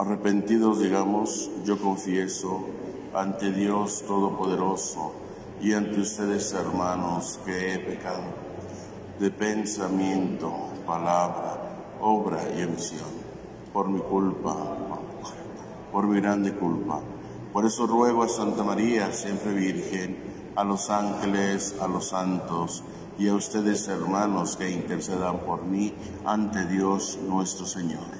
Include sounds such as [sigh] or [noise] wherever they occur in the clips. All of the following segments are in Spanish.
Arrepentidos digamos, yo confieso ante Dios Todopoderoso y ante ustedes hermanos que he pecado de pensamiento, palabra, obra y emisión, por mi culpa, por mi grande culpa. Por eso ruego a Santa María, siempre Virgen, a los ángeles, a los santos y a ustedes hermanos que intercedan por mí ante Dios nuestro Señor.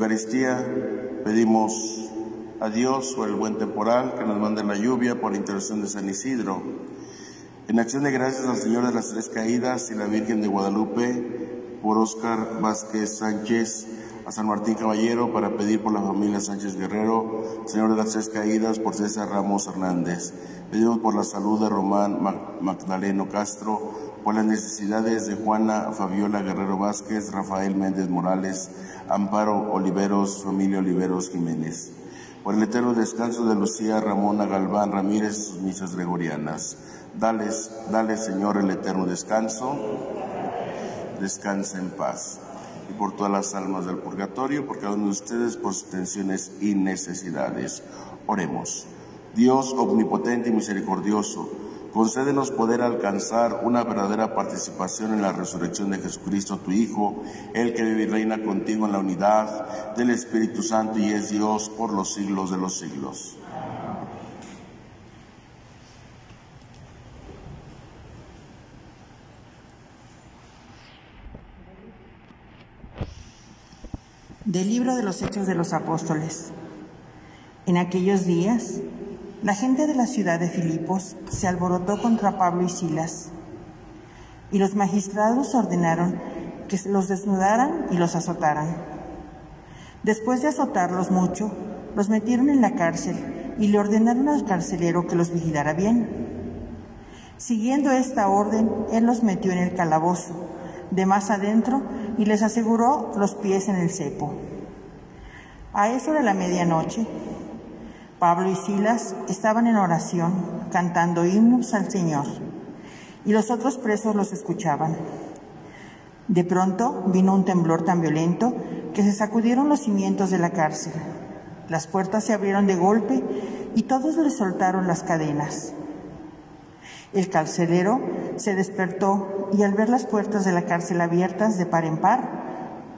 Eucaristía pedimos a Dios por el buen temporal que nos mande la lluvia por intercesión de San Isidro. En acción de gracias al Señor de las Tres Caídas y la Virgen de Guadalupe, por Óscar Vázquez Sánchez, a San Martín Caballero para pedir por la familia Sánchez Guerrero, Señor de las Tres Caídas, por César Ramos Hernández. Pedimos por la salud de Román Magdaleno Castro, por las necesidades de Juana Fabiola Guerrero Vázquez, Rafael Méndez Morales, Amparo Oliveros, familia Oliveros Jiménez por el eterno descanso de Lucía Ramona Galván Ramírez sus misas gregorianas. Dales, dale Señor el eterno descanso, descansa en paz. Y por todas las almas del purgatorio, por cada de ustedes, por sus tensiones y necesidades. Oremos. Dios omnipotente y misericordioso, concédenos poder alcanzar una verdadera participación en la resurrección de Jesucristo, tu Hijo, el que vive y reina contigo en la unidad del Espíritu Santo y es Dios por los siglos de los siglos. Del libro de los Hechos de los Apóstoles. En aquellos días, la gente de la ciudad de Filipos se alborotó contra Pablo y Silas, y los magistrados ordenaron que los desnudaran y los azotaran. Después de azotarlos mucho, los metieron en la cárcel y le ordenaron al carcelero que los vigilara bien. Siguiendo esta orden, él los metió en el calabozo, de más adentro, y les aseguró los pies en el cepo. A eso de la medianoche, Pablo y Silas estaban en oración, cantando himnos al Señor, y los otros presos los escuchaban. De pronto vino un temblor tan violento que se sacudieron los cimientos de la cárcel. Las puertas se abrieron de golpe y todos les soltaron las cadenas. El carcelero se despertó y al ver las puertas de la cárcel abiertas de par en par,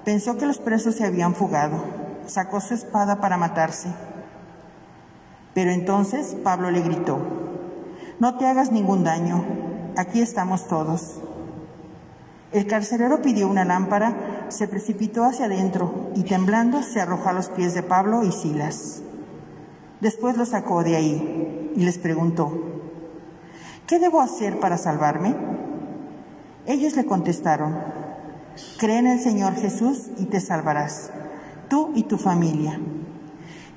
pensó que los presos se habían fugado. Sacó su espada para matarse. Pero entonces Pablo le gritó, no te hagas ningún daño, aquí estamos todos. El carcelero pidió una lámpara, se precipitó hacia adentro y temblando se arrojó a los pies de Pablo y Silas. Después los sacó de ahí y les preguntó, ¿qué debo hacer para salvarme? Ellos le contestaron, cree en el Señor Jesús y te salvarás, tú y tu familia.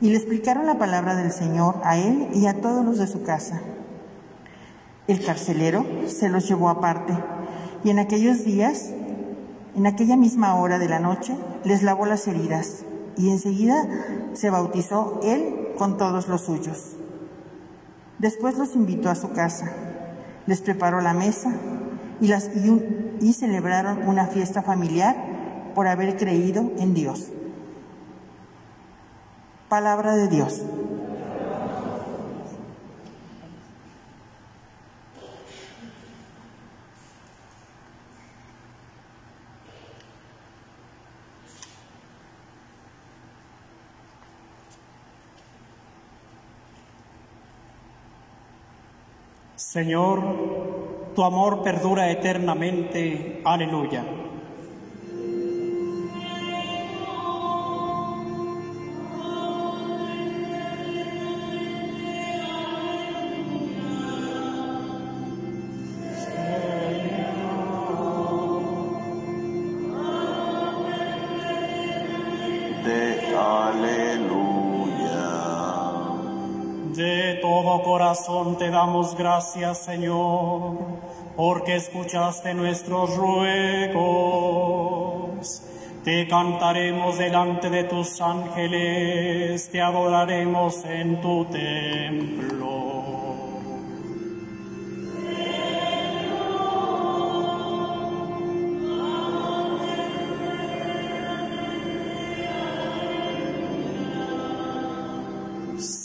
Y le explicaron la palabra del Señor a él y a todos los de su casa. El carcelero se los llevó aparte y en aquellos días, en aquella misma hora de la noche, les lavó las heridas y enseguida se bautizó él con todos los suyos. Después los invitó a su casa, les preparó la mesa y, las, y, y celebraron una fiesta familiar por haber creído en Dios. Palabra de Dios. Señor, tu amor perdura eternamente. Aleluya. Te damos gracias, Señor, porque escuchaste nuestros ruegos. Te cantaremos delante de tus ángeles, te adoraremos en tu templo.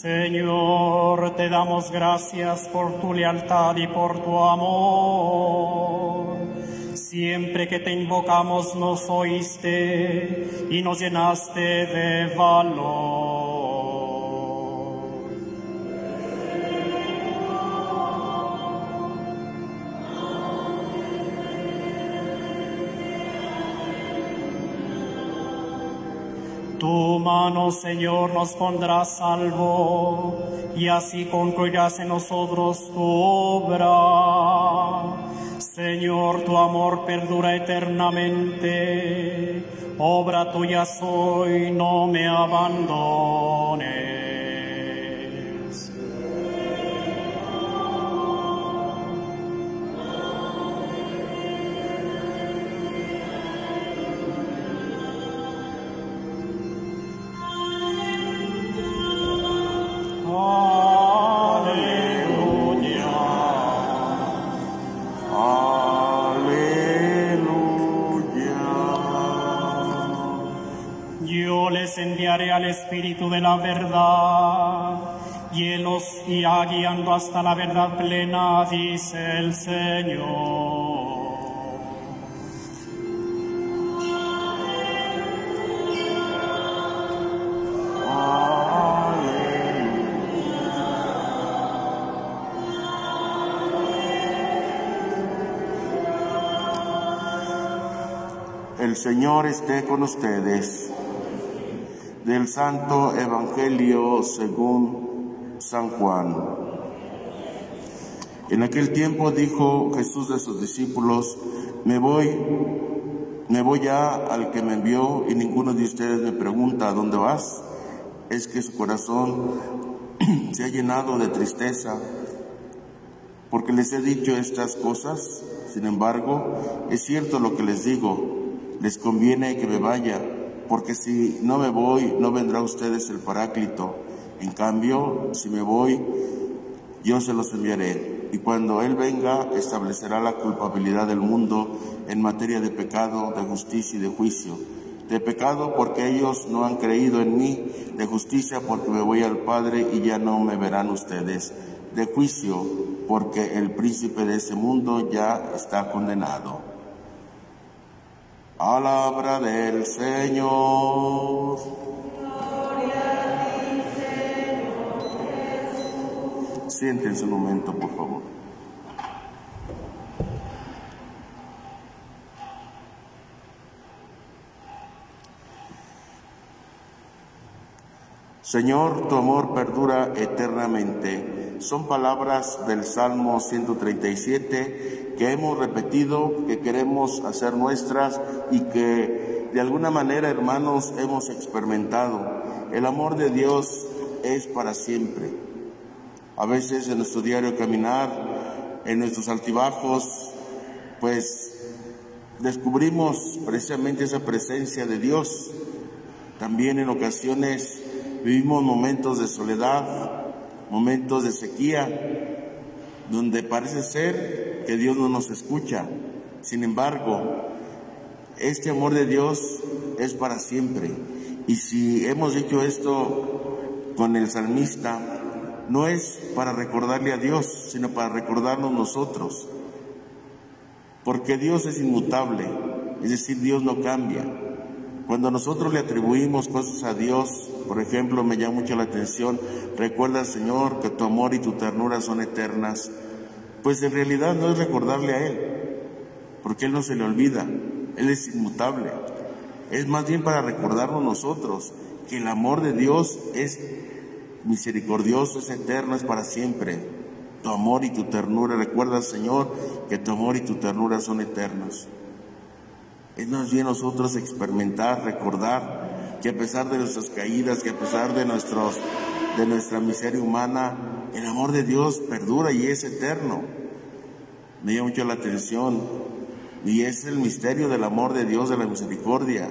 Señor, te damos gracias por tu lealtad y por tu amor. Siempre que te invocamos nos oíste y nos llenaste de valor. Tu mano, Señor, nos pondrá salvo y así concluirás en nosotros tu obra. Señor, tu amor perdura eternamente. Obra tuya soy, no me abandones. Espíritu de la verdad, y Él os irá guiando hasta la verdad plena, dice el Señor. El Señor esté con ustedes. Del Santo Evangelio según San Juan. En aquel tiempo dijo Jesús de sus discípulos, me voy, me voy ya al que me envió y ninguno de ustedes me pregunta, ¿a dónde vas? Es que su corazón [clears throat] se ha llenado de tristeza porque les he dicho estas cosas. Sin embargo, es cierto lo que les digo, les conviene que me vaya, porque si no me voy, no vendrá a ustedes el Paráclito. En cambio, si me voy, yo se los enviaré. Y cuando Él venga, establecerá la culpabilidad del mundo en materia de pecado, de justicia y de juicio. De pecado porque ellos no han creído en mí, de justicia porque me voy al Padre y ya no me verán ustedes. De juicio porque el príncipe de ese mundo ya está condenado. Palabra del Señor. Siéntense un momento, por favor. Señor, tu amor perdura eternamente. Son palabras del Salmo 137 que hemos repetido, que queremos hacer nuestras y que de alguna manera, hermanos, hemos experimentado. El amor de Dios es para siempre. A veces en nuestro diario caminar, en nuestros altibajos, pues descubrimos precisamente esa presencia de Dios. También en ocasiones vivimos momentos de soledad, momentos de sequía, donde parece ser que Dios no nos escucha. Sin embargo, este amor de Dios es para siempre. Y si hemos dicho esto con el salmista, no es para recordarle a Dios, sino para recordarnos nosotros. Porque Dios es inmutable, es decir, Dios no cambia. Cuando nosotros le atribuimos cosas a Dios, por ejemplo, me llama mucho la atención, recuerda Señor que tu amor y tu ternura son eternas. Pues en realidad no es recordarle a Él, porque Él no se le olvida, Él es inmutable. Es más bien para recordarnos nosotros que el amor de Dios es misericordioso, es eterno, es para siempre. Tu amor y tu ternura, recuerda Señor que tu amor y tu ternura son eternos. Es más bien nosotros experimentar, recordar que a pesar de nuestras caídas, que a pesar de, de nuestra miseria humana, el amor de Dios perdura y es eterno. Me llama mucho la atención y es el misterio del amor de Dios, de la misericordia.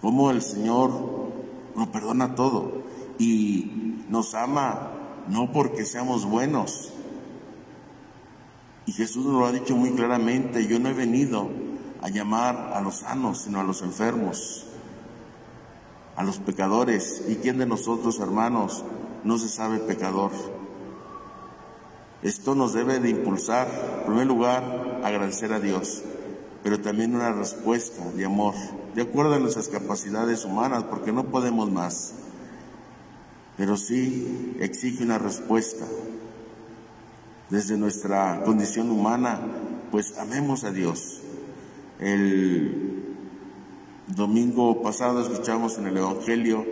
Cómo el Señor nos perdona todo y nos ama no porque seamos buenos. Y Jesús nos lo ha dicho muy claramente, yo no he venido a llamar a los sanos, sino a los enfermos, a los pecadores. ¿Y quién de nosotros, hermanos, no se sabe pecador? Esto nos debe de impulsar, en primer lugar, agradecer a Dios, pero también una respuesta de amor, de acuerdo a nuestras capacidades humanas, porque no podemos más, pero sí exige una respuesta. Desde nuestra condición humana, pues amemos a Dios. El domingo pasado escuchamos en el Evangelio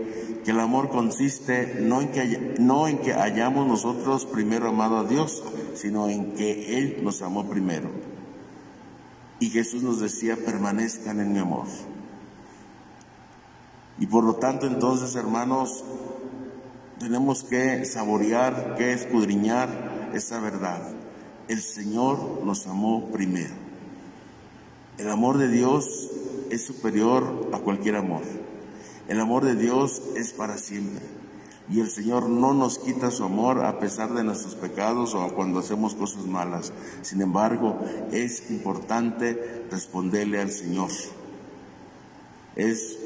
que el amor consiste no en que, no en que hayamos nosotros primero amado a Dios, sino en que Él nos amó primero. Y Jesús nos decía, permanezcan en mi amor. Y por lo tanto entonces, hermanos, tenemos que saborear, que escudriñar esa verdad. El Señor nos amó primero. El amor de Dios es superior a cualquier amor. El amor de Dios es para siempre. Y el Señor no nos quita su amor a pesar de nuestros pecados o cuando hacemos cosas malas. Sin embargo, es importante responderle al Señor. Es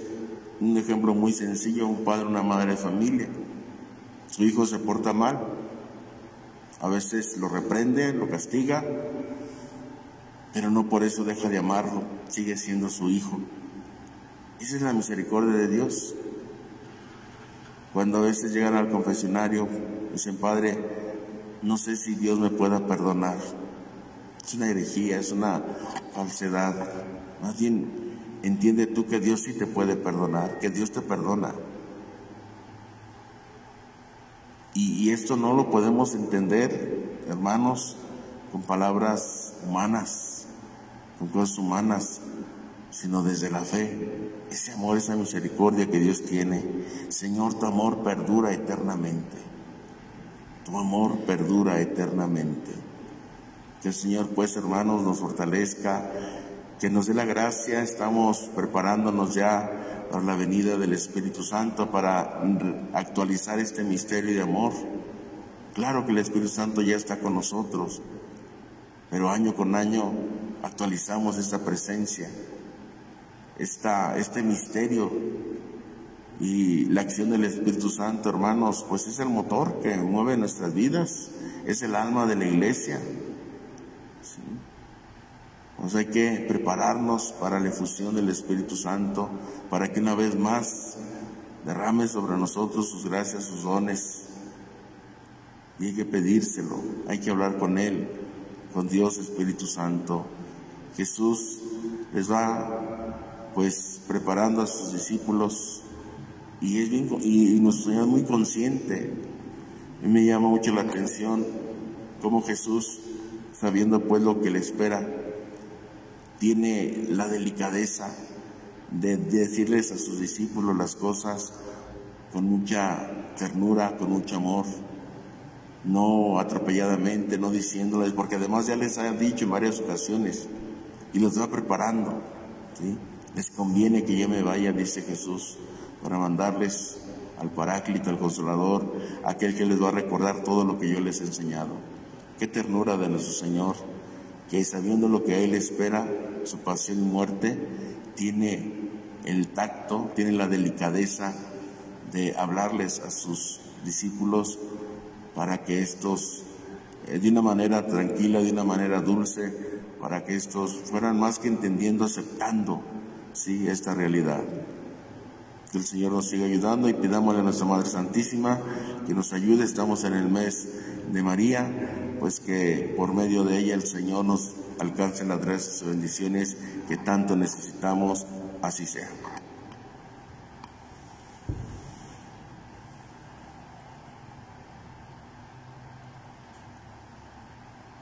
un ejemplo muy sencillo, un padre, una madre de familia. Su hijo se porta mal. A veces lo reprende, lo castiga, pero no por eso deja de amarlo, sigue siendo su hijo. Esa es la misericordia de Dios. Cuando a veces llegan al confesionario, dicen, Padre, no sé si Dios me pueda perdonar. Es una herejía, es una falsedad. Más bien, entiende tú que Dios sí te puede perdonar, que Dios te perdona. Y, y esto no lo podemos entender, hermanos, con palabras humanas, con cosas humanas, sino desde la fe. Ese amor, esa misericordia que Dios tiene. Señor, tu amor perdura eternamente. Tu amor perdura eternamente. Que el Señor, pues, hermanos, nos fortalezca, que nos dé la gracia. Estamos preparándonos ya para la venida del Espíritu Santo, para actualizar este misterio de amor. Claro que el Espíritu Santo ya está con nosotros, pero año con año actualizamos esta presencia esta, este misterio y la acción del Espíritu Santo, hermanos, pues es el motor que mueve nuestras vidas, es el alma de la iglesia. Pues hay que prepararnos para la efusión del Espíritu Santo, para que una vez más derrame sobre nosotros sus gracias, sus dones. Y hay que pedírselo, hay que hablar con Él, con Dios Espíritu Santo. Jesús les va pues preparando a sus discípulos y, es bien, y, nuestro Señor muy consciente. Mí me llama mucho la atención cómo Jesús, sabiendo pues lo que le espera, tiene la delicadeza de, de decirles a sus discípulos las cosas con mucha ternura, con mucho amor, no atropelladamente, no diciéndoles, porque además ya les ha dicho en varias ocasiones y los va preparando. ¿sí? Les conviene que yo me vaya, dice Jesús, para mandarles al Paráclito, al Consolador, aquel que les va a recordar todo lo que yo les he enseñado. Qué ternura de nuestro Señor, que sabiendo lo que a Él espera, su pasión y muerte, tiene el tacto, tiene la delicadeza de hablarles a sus discípulos para que estos, eh, de una manera tranquila, de una manera dulce, para que estos fueran más que entendiendo, aceptando sí, esta realidad. Que el Señor nos siga ayudando y pidámosle a nuestra Madre Santísima que nos ayude. Estamos en el mes de María pues que por medio de ella el Señor nos alcance las gracias y bendiciones que tanto necesitamos, así sea.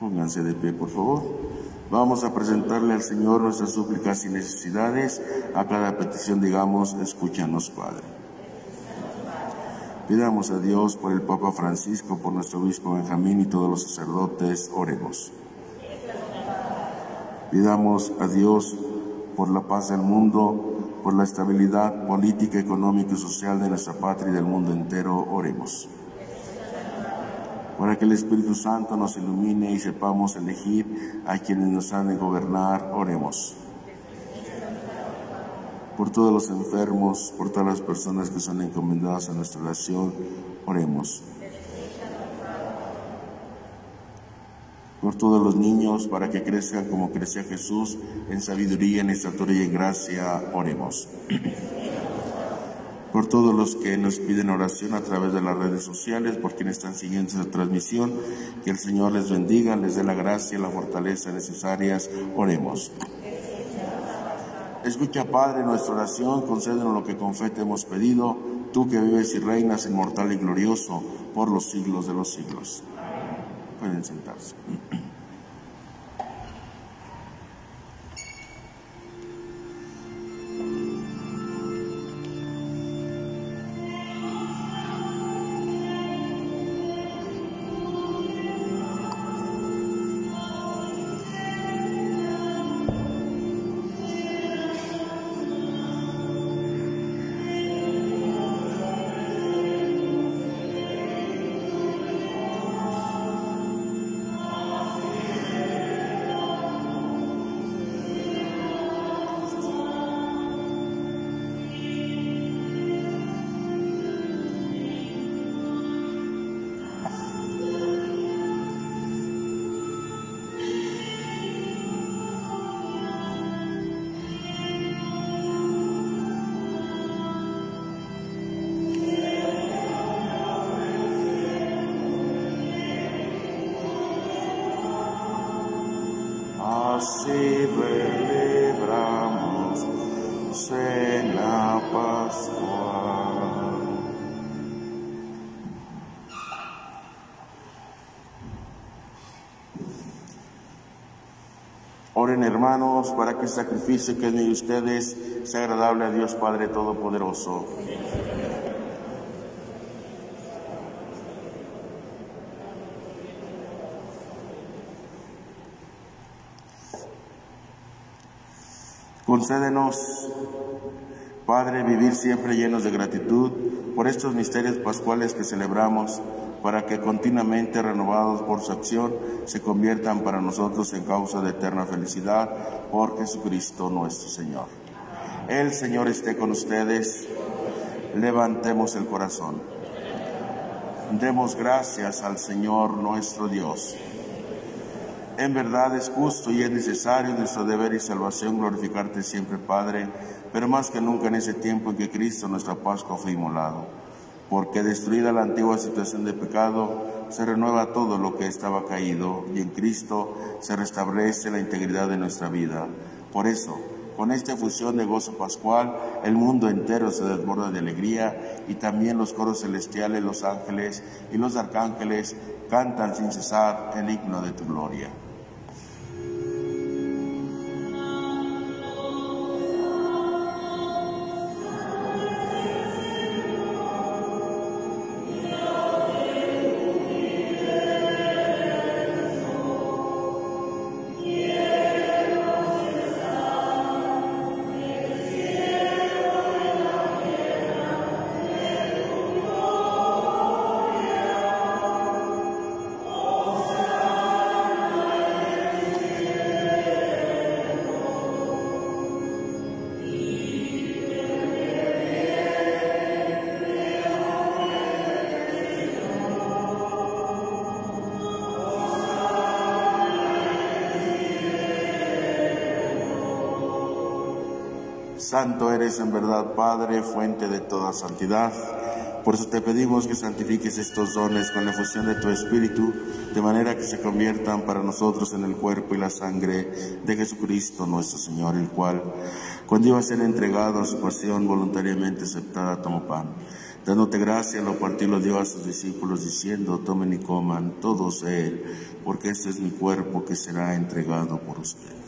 Pónganse de pie, por favor. Vamos a presentarle al Señor nuestras súplicas y necesidades. A cada petición digamos, escúchanos, Padre. Pidamos a Dios por el Papa Francisco, por nuestro obispo Benjamín y todos los sacerdotes, oremos. Pidamos a Dios por la paz del mundo, por la estabilidad política, económica y social de nuestra patria y del mundo entero, oremos para que el Espíritu Santo nos ilumine y sepamos elegir a quienes nos han de gobernar, oremos. Por todos los enfermos, por todas las personas que son encomendadas a nuestra oración, oremos. Por todos los niños, para que crezcan como crecía Jesús, en sabiduría, en estatura y en gracia, oremos por todos los que nos piden oración a través de las redes sociales, por quienes están siguiendo esta transmisión, que el Señor les bendiga, les dé la gracia y la fortaleza necesarias. Oremos. Escucha, Padre, nuestra oración, concédenos lo que con fe te hemos pedido, tú que vives y reinas inmortal y glorioso por los siglos de los siglos. Pueden sentarse. Hermanos para que el sacrificio que es de ustedes sea agradable a Dios Padre Todopoderoso. Concédenos, Padre, vivir siempre llenos de gratitud por estos misterios pascuales que celebramos, para que continuamente renovados por su acción se conviertan para nosotros en causa de eterna felicidad por Jesucristo nuestro Señor. El Señor esté con ustedes. Levantemos el corazón. Demos gracias al Señor nuestro Dios. En verdad es justo y es necesario nuestro deber y salvación glorificarte siempre, Padre, pero más que nunca en ese tiempo en que Cristo, nuestra Pascua, fue inmolado. Porque destruida la antigua situación de pecado, se renueva todo lo que estaba caído y en Cristo se restablece la integridad de nuestra vida. Por eso, con esta fusión de gozo pascual, el mundo entero se desborda de alegría y también los coros celestiales, los ángeles y los arcángeles cantan sin cesar el himno de tu gloria. Santo eres en verdad, Padre, fuente de toda santidad. Por eso te pedimos que santifiques estos dones con la fusión de tu Espíritu, de manera que se conviertan para nosotros en el cuerpo y la sangre de Jesucristo nuestro Señor, el cual, cuando iba a ser entregado a su pasión voluntariamente aceptada, tomó pan. Dándote gracia, lo partió lo dio a sus discípulos, diciendo, tomen y coman todos él, porque este es mi cuerpo que será entregado por ustedes.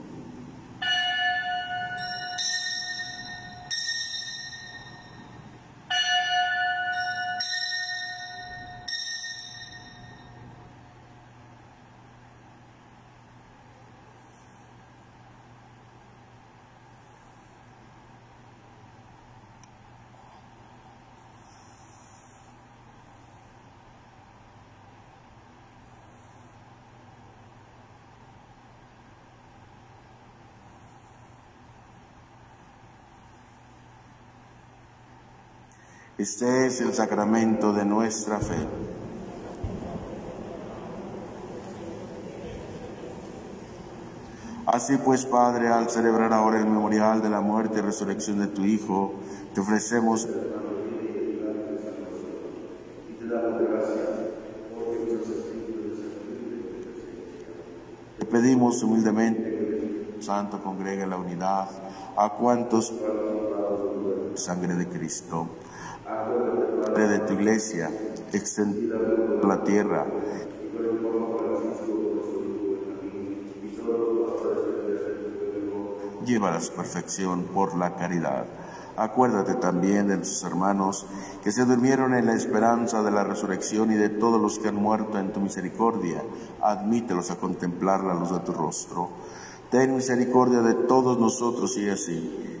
Este es el sacramento de nuestra fe. Así pues, Padre, al celebrar ahora el memorial de la muerte y resurrección de tu Hijo, te ofrecemos Te pedimos humildemente, Santo, congrega la unidad a cuantos sangre de Cristo de tu iglesia, extendida la tierra. Lleva a su perfección por la caridad. Acuérdate también de tus hermanos que se durmieron en la esperanza de la resurrección y de todos los que han muerto en tu misericordia. Admítelos a contemplar la luz de tu rostro. Ten misericordia de todos nosotros y así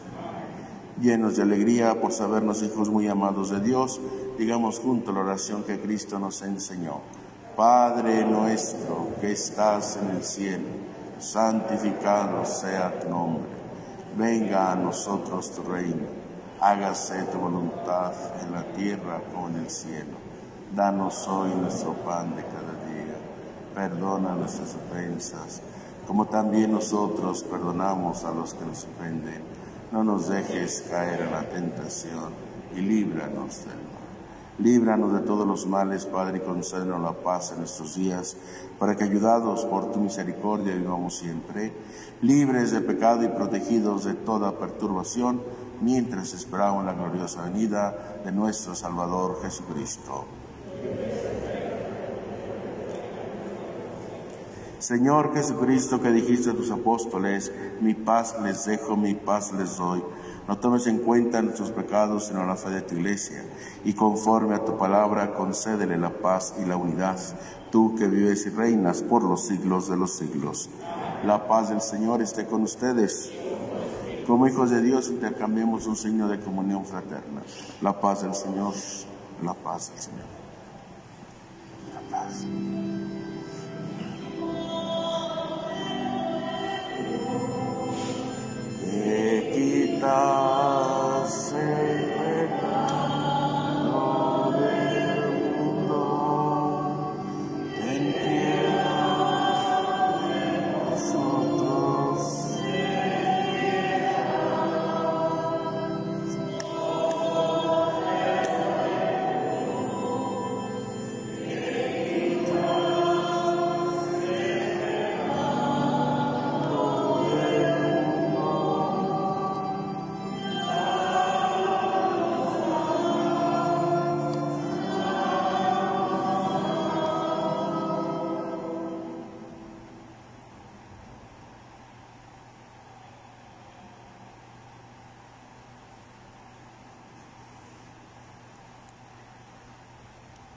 llenos de alegría por sabernos hijos muy amados de Dios, digamos junto la oración que Cristo nos enseñó. Padre nuestro que estás en el cielo, santificado sea tu nombre. Venga a nosotros tu reino. Hágase tu voluntad en la tierra como en el cielo. Danos hoy nuestro pan de cada día. Perdona nuestras ofensas, como también nosotros perdonamos a los que nos ofenden no nos dejes caer en la tentación y líbranos del mal. Líbranos de todos los males, Padre, y concédenos la paz en nuestros días, para que, ayudados por tu misericordia, vivamos siempre, libres de pecado y protegidos de toda perturbación, mientras esperamos la gloriosa venida de nuestro Salvador Jesucristo. Señor Jesucristo, que dijiste a tus apóstoles, mi paz les dejo, mi paz les doy. No tomes en cuenta nuestros pecados, sino la fe de tu iglesia, y conforme a tu palabra, concédele la paz y la unidad, tú que vives y reinas por los siglos de los siglos. La paz del Señor esté con ustedes. Como hijos de Dios intercambiemos un signo de comunión fraterna. La paz del Señor, la paz del Señor. La paz. 那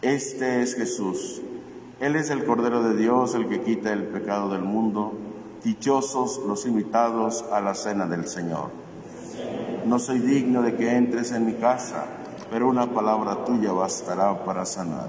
Este es Jesús. Él es el Cordero de Dios, el que quita el pecado del mundo. Dichosos los invitados a la cena del Señor. No soy digno de que entres en mi casa, pero una palabra tuya bastará para sanar.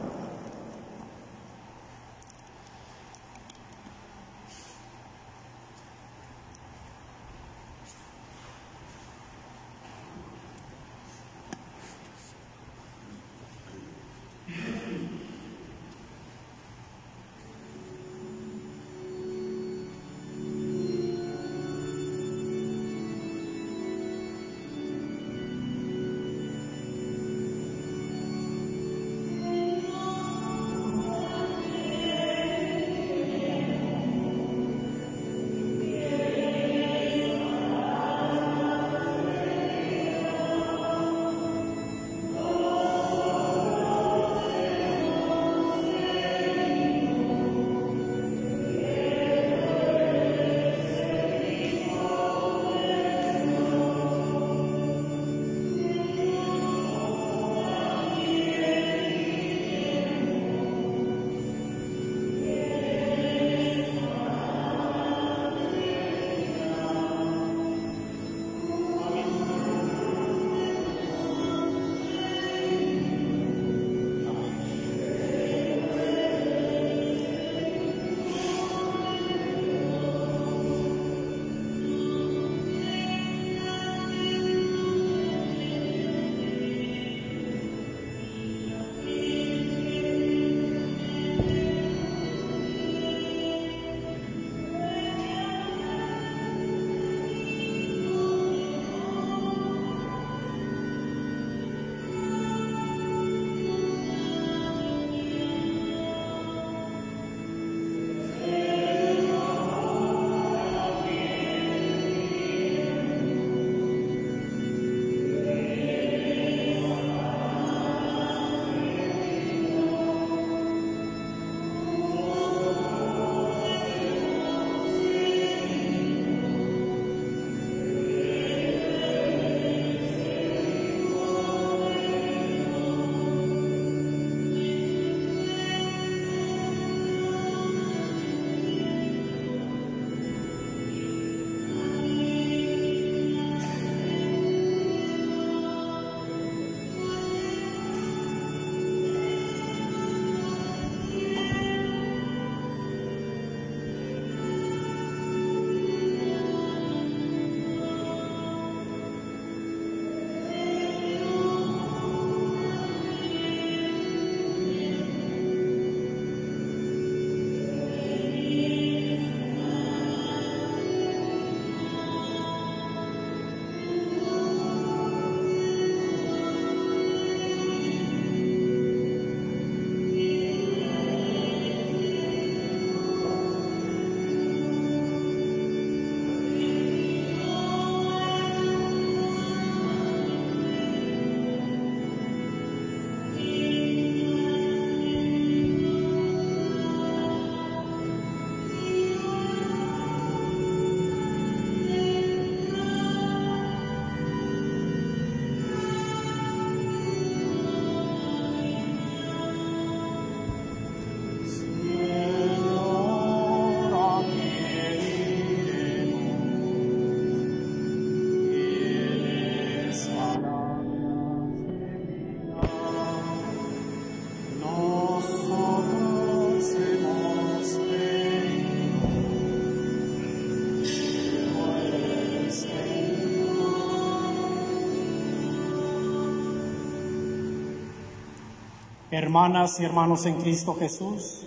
Hermanas y hermanos en Cristo Jesús,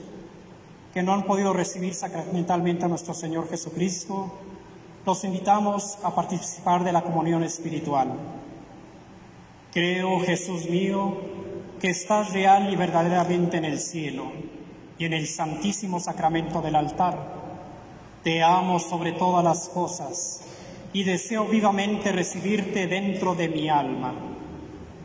que no han podido recibir sacramentalmente a nuestro Señor Jesucristo, los invitamos a participar de la comunión espiritual. Creo, Jesús mío, que estás real y verdaderamente en el cielo y en el santísimo sacramento del altar. Te amo sobre todas las cosas y deseo vivamente recibirte dentro de mi alma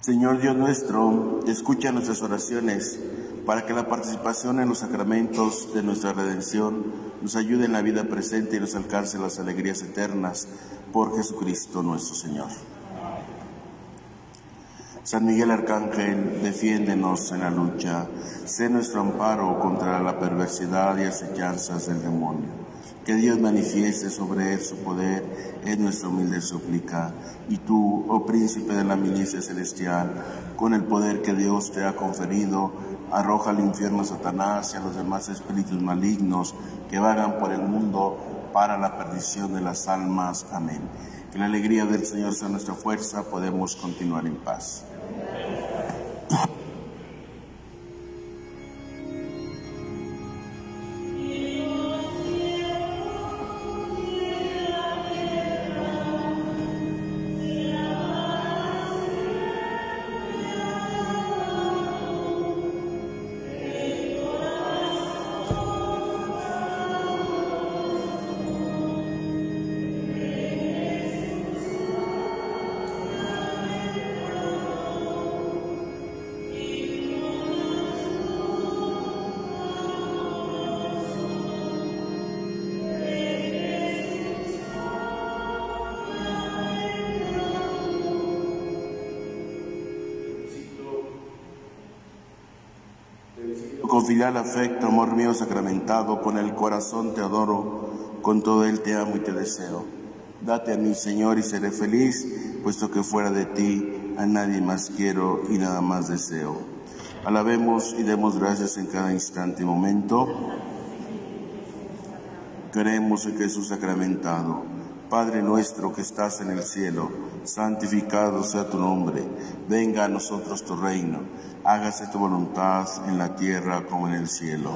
Señor Dios nuestro, escucha nuestras oraciones para que la participación en los sacramentos de nuestra redención nos ayude en la vida presente y nos alcance las alegrías eternas por Jesucristo nuestro Señor. San Miguel Arcángel, defiéndenos en la lucha, sé nuestro amparo contra la perversidad y acechanzas del demonio. Que Dios manifieste sobre él su poder es nuestra humilde súplica. Y tú, oh príncipe de la milicia celestial, con el poder que Dios te ha conferido, arroja al infierno a Satanás y a los demás espíritus malignos que vagan por el mundo para la perdición de las almas. Amén. Que la alegría del Señor sea nuestra fuerza, podemos continuar en paz. Yeah. Filial afecto, amor mío sacramentado, con el corazón te adoro, con todo él te amo y te deseo. Date a mí, Señor, y seré feliz, puesto que fuera de ti a nadie más quiero y nada más deseo. Alabemos y demos gracias en cada instante y momento. Creemos en Jesús sacramentado. Padre nuestro que estás en el cielo, santificado sea tu nombre. Venga a nosotros tu reino hágase tu voluntad en la tierra como en el cielo.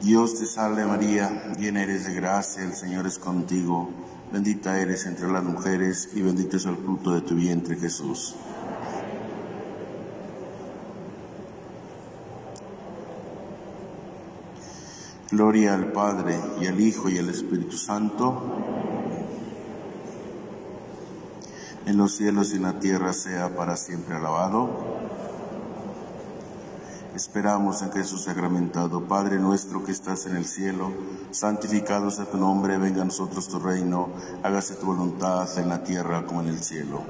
Dios te salve María, llena eres de gracia, el Señor es contigo, bendita eres entre las mujeres y bendito es el fruto de tu vientre Jesús. Gloria al Padre y al Hijo y al Espíritu Santo. En los cielos y en la tierra sea para siempre alabado. Esperamos en Jesús sacramentado. Padre nuestro que estás en el cielo, santificado sea tu nombre, venga a nosotros tu reino, hágase tu voluntad en la tierra como en el cielo.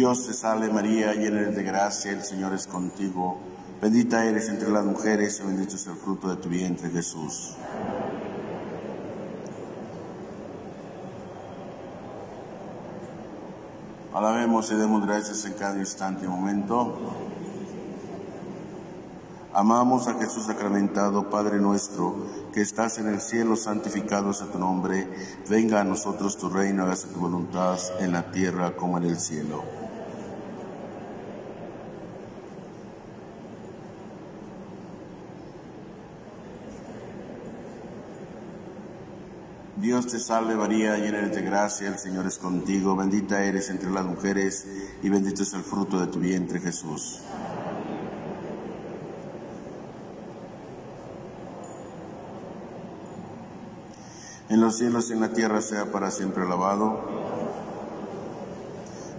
Dios te salve María, llena eres de gracia, el Señor es contigo. Bendita eres entre las mujeres y bendito es el fruto de tu vientre Jesús. Alabemos y demos gracias en cada instante y momento. Amamos a Jesús sacramentado, Padre nuestro, que estás en el cielo, santificado sea tu nombre. Venga a nosotros tu reino, hágase tu voluntad en la tierra como en el cielo. Dios te salve María, llena eres de gracia, el Señor es contigo, bendita eres entre las mujeres y bendito es el fruto de tu vientre Jesús. En los cielos y en la tierra sea para siempre alabado.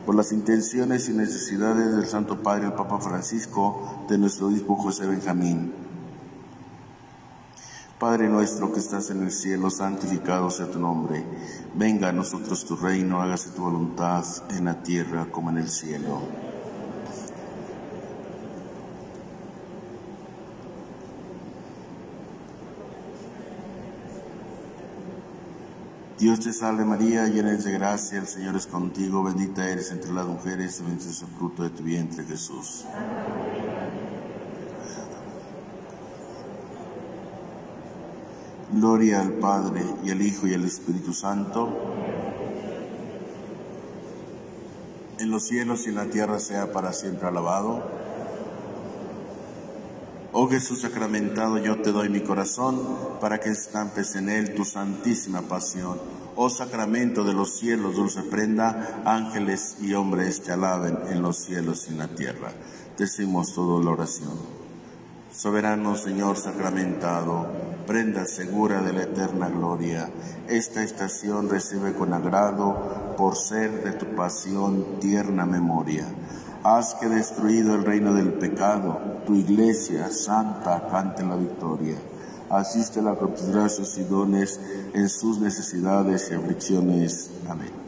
Por las intenciones y necesidades del Santo Padre, el Papa Francisco, de nuestro obispo José Benjamín Padre nuestro que estás en el cielo, santificado sea tu nombre. Venga a nosotros tu reino, hágase tu voluntad en la tierra como en el cielo. Dios te salve María, llena eres de gracia, el Señor es contigo, bendita eres entre las mujeres, y bendito es el fruto de tu vientre Jesús. Gloria al Padre y al Hijo y al Espíritu Santo. En los cielos y en la tierra sea para siempre alabado. Oh Jesús sacramentado, yo te doy mi corazón para que estampes en él tu santísima pasión. Oh sacramento de los cielos, dulce prenda, ángeles y hombres te alaben en los cielos y en la tierra. Decimos toda la oración. Soberano Señor sacramentado, prenda segura de la eterna gloria, esta estación recibe con agrado por ser de tu pasión tierna memoria. Haz que destruido el reino del pecado, tu iglesia santa cante la victoria. Asiste a tus gracias y dones en sus necesidades y aflicciones. Amén.